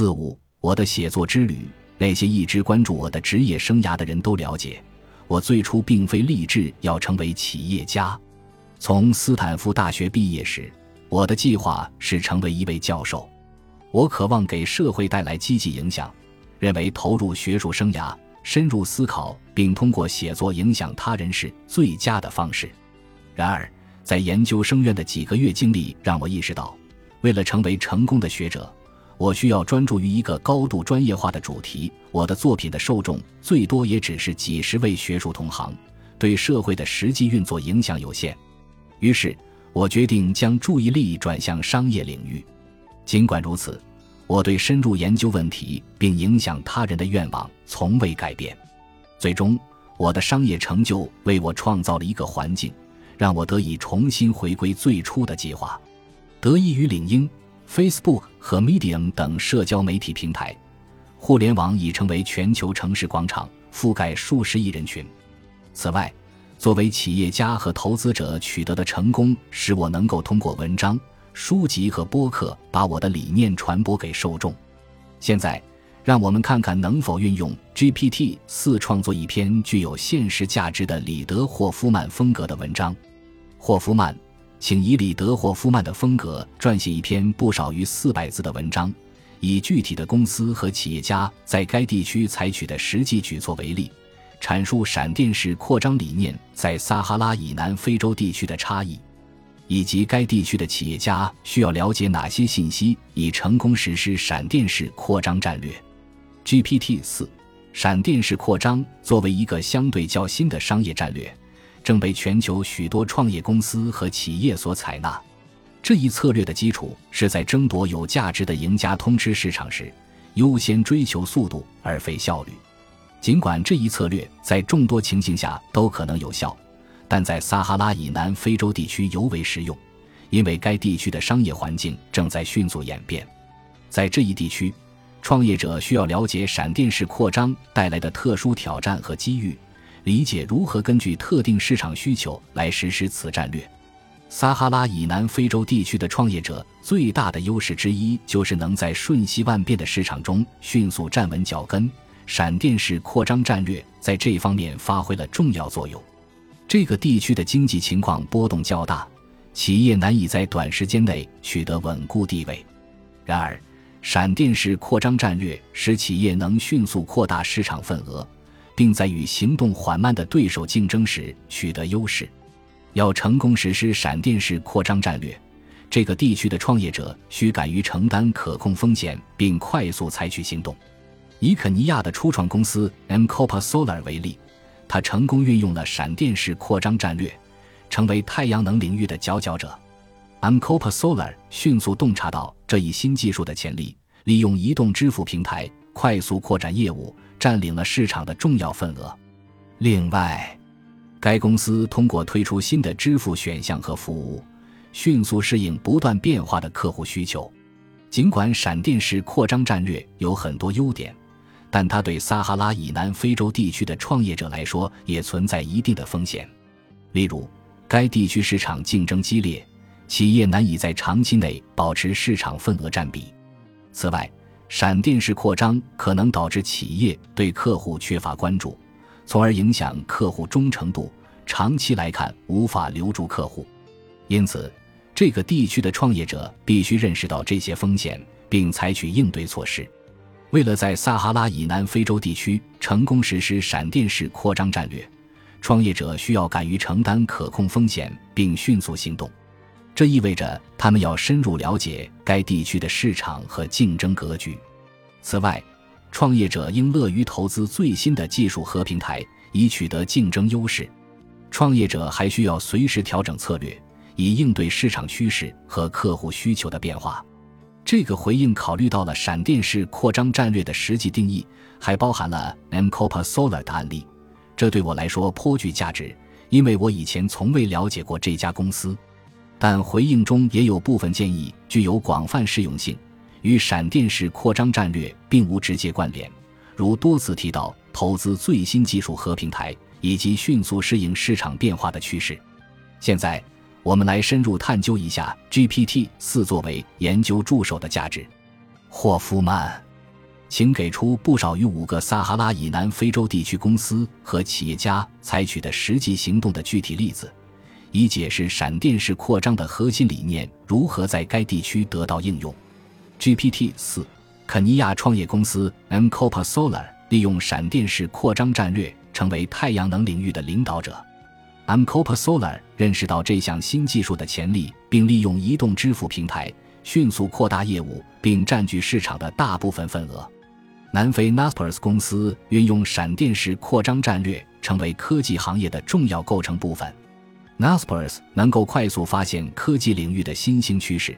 四五，我的写作之旅，那些一直关注我的职业生涯的人都了解，我最初并非立志要成为企业家。从斯坦福大学毕业时，我的计划是成为一位教授。我渴望给社会带来积极影响，认为投入学术生涯、深入思考并通过写作影响他人是最佳的方式。然而，在研究生院的几个月经历让我意识到，为了成为成功的学者，我需要专注于一个高度专业化的主题。我的作品的受众最多也只是几十位学术同行，对社会的实际运作影响有限。于是，我决定将注意力转向商业领域。尽管如此，我对深入研究问题并影响他人的愿望从未改变。最终，我的商业成就为我创造了一个环境，让我得以重新回归最初的计划。得益于领英、Facebook 和 Medium 等社交媒体平台，互联网已成为全球城市广场，覆盖数十亿人群。此外，作为企业家和投资者取得的成功，使我能够通过文章。书籍和播客把我的理念传播给受众。现在，让我们看看能否运用 GPT 四创作一篇具有现实价值的里德霍夫曼风格的文章。霍夫曼，请以里德霍夫曼的风格撰写一篇不少于四百字的文章，以具体的公司和企业家在该地区采取的实际举措为例，阐述闪电式扩张理念在撒哈拉以南非洲地区的差异。以及该地区的企业家需要了解哪些信息，以成功实施闪电式扩张战略？GPT 四，闪电式扩张作为一个相对较新的商业战略，正被全球许多创业公司和企业所采纳。这一策略的基础是在争夺有价值的赢家通吃市场时，优先追求速度而非效率。尽管这一策略在众多情形下都可能有效。但在撒哈拉以南非洲地区尤为实用，因为该地区的商业环境正在迅速演变。在这一地区，创业者需要了解闪电式扩张带来的特殊挑战和机遇，理解如何根据特定市场需求来实施此战略。撒哈拉以南非洲地区的创业者最大的优势之一就是能在瞬息万变的市场中迅速站稳脚跟。闪电式扩张战略在这方面发挥了重要作用。这个地区的经济情况波动较大，企业难以在短时间内取得稳固地位。然而，闪电式扩张战略使企业能迅速扩大市场份额，并在与行动缓慢的对手竞争时取得优势。要成功实施闪电式扩张战略，这个地区的创业者需敢于承担可控风险，并快速采取行动。以肯尼亚的初创公司 M Copa Solar 为例。他成功运用了闪电式扩张战略，成为太阳能领域的佼佼者。m c o p a Solar 迅速洞察到这一新技术的潜力，利用移动支付平台快速扩展业务，占领了市场的重要份额。另外，该公司通过推出新的支付选项和服务，迅速适应不断变化的客户需求。尽管闪电式扩张战略有很多优点。但它对撒哈拉以南非洲地区的创业者来说也存在一定的风险，例如，该地区市场竞争激烈，企业难以在长期内保持市场份额占比。此外，闪电式扩张可能导致企业对客户缺乏关注，从而影响客户忠诚度，长期来看无法留住客户。因此，这个地区的创业者必须认识到这些风险，并采取应对措施。为了在撒哈拉以南非洲地区成功实施闪电式扩张战略，创业者需要敢于承担可控风险并迅速行动。这意味着他们要深入了解该地区的市场和竞争格局。此外，创业者应乐于投资最新的技术和平台，以取得竞争优势。创业者还需要随时调整策略，以应对市场趋势和客户需求的变化。这个回应考虑到了闪电式扩张战略的实际定义，还包含了 M Copa Solar 的案例。这对我来说颇具价值，因为我以前从未了解过这家公司。但回应中也有部分建议具有广泛适用性，与闪电式扩张战略并无直接关联，如多次提到投资最新技术和平台，以及迅速适应市场变化的趋势。现在。我们来深入探究一下 GPT 四作为研究助手的价值。霍夫曼请给出不少于五个撒哈拉以南非洲地区公司和企业家采取的实际行动的具体例子，以解释闪电式扩张的核心理念如何在该地区得到应用。GPT 四，肯尼亚创业公司 Mkopa Solar 利用闪电式扩张战略成为太阳能领域的领导者。Mkopa Solar 认识到这项新技术的潜力，并利用移动支付平台迅速扩大业务，并占据市场的大部分份额。南非 Naspers 公司运用闪电式扩张战略，成为科技行业的重要构成部分。Naspers 能够快速发现科技领域的新兴趋势，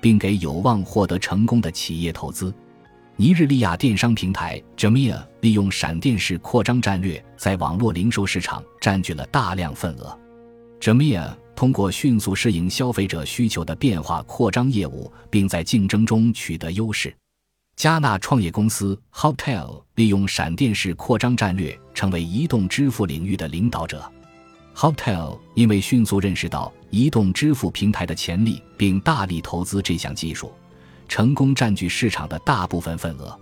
并给有望获得成功的企业投资。尼日利亚电商平台 Jamia 利用闪电式扩张战略，在网络零售市场占据了大量份额。Jamia 通过迅速适应消费者需求的变化扩张业务，并在竞争中取得优势。加纳创业公司 Hotel 利用闪电式扩张战略，成为移动支付领域的领导者。Hotel 因为迅速认识到移动支付平台的潜力，并大力投资这项技术，成功占据市场的大部分份额。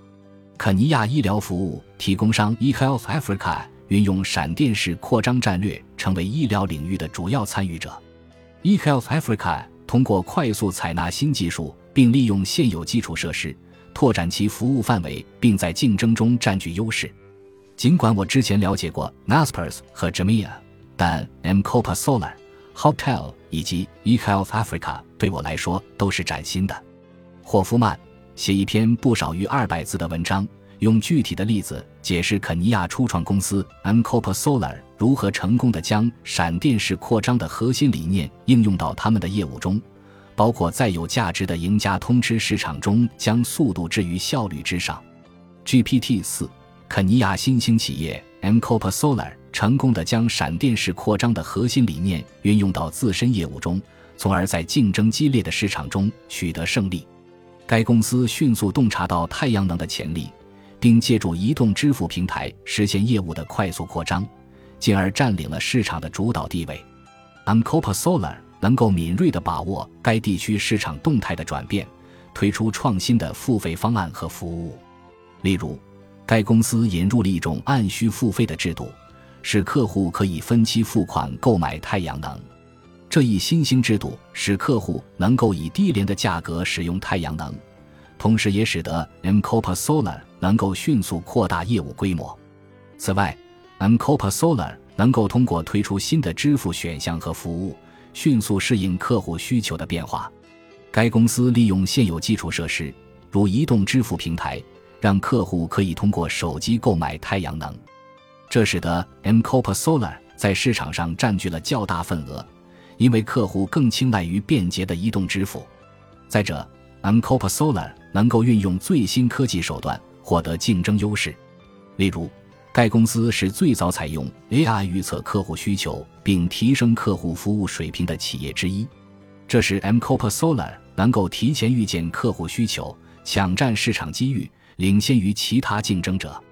肯尼亚医疗服务提供商 eHealth Africa 运用闪电式扩张战略，成为医疗领域的主要参与者。eHealth Africa 通过快速采纳新技术，并利用现有基础设施。拓展其服务范围，并在竞争中占据优势。尽管我之前了解过 Naspers 和 Jamia，但 Mkopa Solar、Hotel 以及 eHealth Africa 对我来说都是崭新的。霍夫曼写一篇不少于二百字的文章，用具体的例子解释肯尼亚初创公司 Mkopa Solar 如何成功的将闪电式扩张的核心理念应用到他们的业务中。包括在有价值的赢家通吃市场中，将速度置于效率之上。GPT 四，肯尼亚新兴企业 Mkopa Solar 成功的将闪电式扩张的核心理念运用到自身业务中，从而在竞争激烈的市场中取得胜利。该公司迅速洞察到太阳能的潜力，并借助移动支付平台实现业务的快速扩张，进而占领了市场的主导地位。Mkopa Solar。能够敏锐地把握该地区市场动态的转变，推出创新的付费方案和服务。例如，该公司引入了一种按需付费的制度，使客户可以分期付款购买太阳能。这一新兴制度使客户能够以低廉的价格使用太阳能，同时也使得 m c o p a Solar 能够迅速扩大业务规模。此外 m c o p a Solar 能够通过推出新的支付选项和服务。迅速适应客户需求的变化，该公司利用现有基础设施，如移动支付平台，让客户可以通过手机购买太阳能。这使得 M C O P A SOLAR 在市场上占据了较大份额，因为客户更青睐于便捷的移动支付。再者 M C O P A SOLAR 能够运用最新科技手段获得竞争优势，例如。该公司是最早采用 AI 预测客户需求并提升客户服务水平的企业之一，这使 M C O P A SOLAR 能够提前预见客户需求，抢占市场机遇，领先于其他竞争者。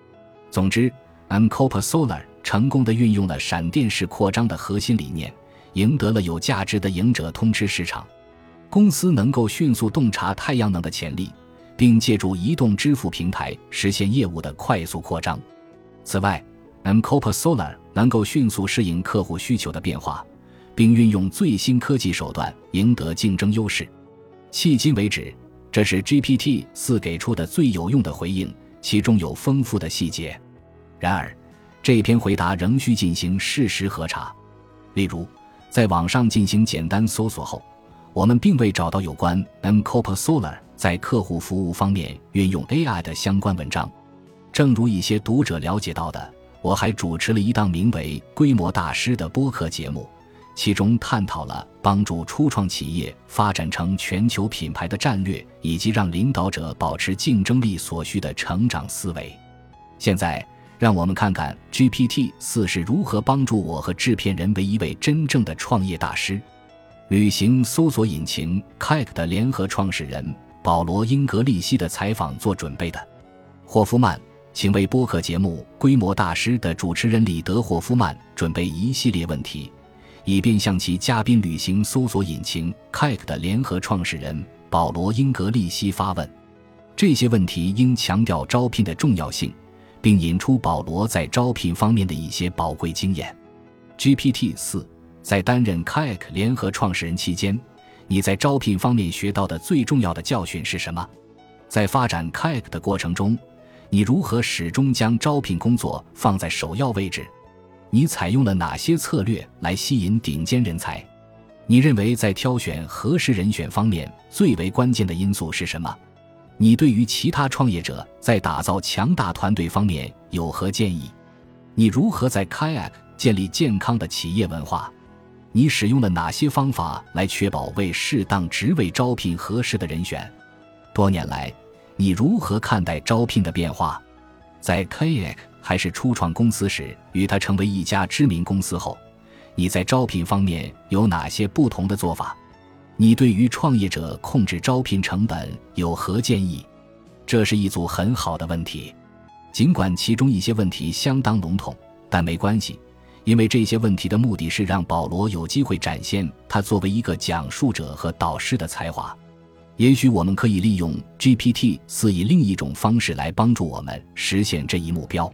总之 m c o p a Solar 成功的运用了闪电式扩张的核心理念，赢得了有价值的赢者通吃市场。公司能够迅速洞察太阳能的潜力，并借助移动支付平台实现业务的快速扩张。此外 m c o p a Solar 能够迅速适应客户需求的变化，并运用最新科技手段赢得竞争优势。迄今为止，这是 GPT 四给出的最有用的回应，其中有丰富的细节。然而，这篇回答仍需进行事实核查。例如，在网上进行简单搜索后，我们并未找到有关 Mkopa Solar 在客户服务方面运用 AI 的相关文章。正如一些读者了解到的，我还主持了一档名为《规模大师》的播客节目，其中探讨了帮助初创企业发展成全球品牌的战略，以及让领导者保持竞争力所需的成长思维。现在，让我们看看 GPT 四是如何帮助我和制片人为一位真正的创业大师。旅行搜索引擎 Kayak 的联合创始人保罗·英格利希的采访做准备的，霍夫曼。请为播客节目《规模大师》的主持人里德霍夫曼准备一系列问题，以便向其嘉宾旅行搜索引擎 Kayak 的联合创始人保罗·英格利希发问。这些问题应强调招聘的重要性，并引出保罗在招聘方面的一些宝贵经验。GPT 四在担任 Kayak 联合创始人期间，你在招聘方面学到的最重要的教训是什么？在发展 Kayak 的过程中，你如何始终将招聘工作放在首要位置？你采用了哪些策略来吸引顶尖人才？你认为在挑选合适人选方面最为关键的因素是什么？你对于其他创业者在打造强大团队方面有何建议？你如何在 Kayak 建立健康的企业文化？你使用了哪些方法来确保为适当职位招聘合适的人选？多年来，你如何看待招聘的变化？在 Kayak 还是初创公司时，与它成为一家知名公司后，你在招聘方面有哪些不同的做法？你对于创业者控制招聘成本有何建议？这是一组很好的问题，尽管其中一些问题相当笼统，但没关系，因为这些问题的目的是让保罗有机会展现他作为一个讲述者和导师的才华。也许我们可以利用 GPT 四以另一种方式来帮助我们实现这一目标。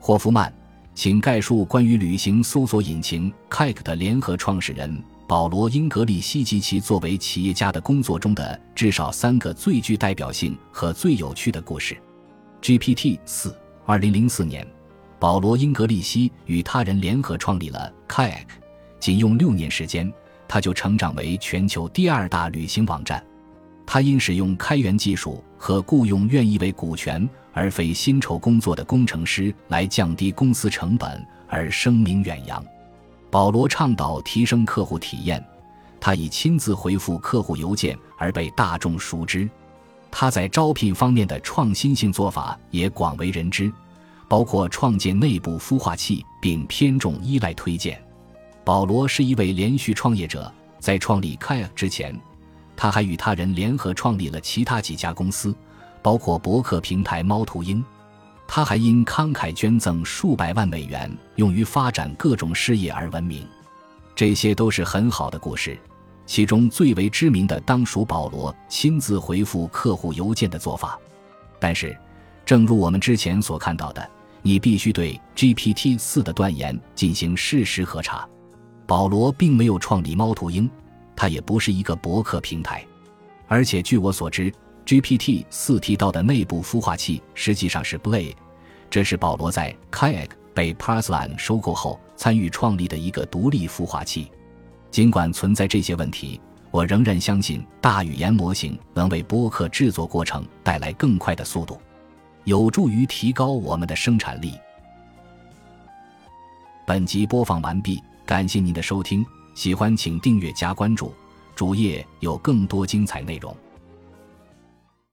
霍夫曼，请概述关于旅行搜索引擎 Kayak 的联合创始人。保罗·英格利希及其作为企业家的工作中的至少三个最具代表性和最有趣的故事。GPT 四，二零零四年，保罗·英格利希与他人联合创立了 Kayak，仅用六年时间，他就成长为全球第二大旅行网站。他因使用开源技术和雇佣愿意为股权而非薪酬工作的工程师来降低公司成本而声名远扬。保罗倡导提升客户体验，他以亲自回复客户邮件而被大众熟知。他在招聘方面的创新性做法也广为人知，包括创建内部孵化器并偏重依赖推荐。保罗是一位连续创业者，在创立 Kaya 之前，他还与他人联合创立了其他几家公司，包括博客平台猫头鹰。他还因慷慨捐赠数百万美元用于发展各种事业而闻名，这些都是很好的故事。其中最为知名的当属保罗亲自回复客户邮件的做法。但是，正如我们之前所看到的，你必须对 GPT 四的断言进行事实核查。保罗并没有创立猫头鹰，他也不是一个博客平台，而且据我所知。GPT 四提到的内部孵化器实际上是 Blade，这是保罗在 Kayak 被 Parseline 收购后参与创立的一个独立孵化器。尽管存在这些问题，我仍然相信大语言模型能为播客制作过程带来更快的速度，有助于提高我们的生产力。本集播放完毕，感谢您的收听，喜欢请订阅加关注，主页有更多精彩内容。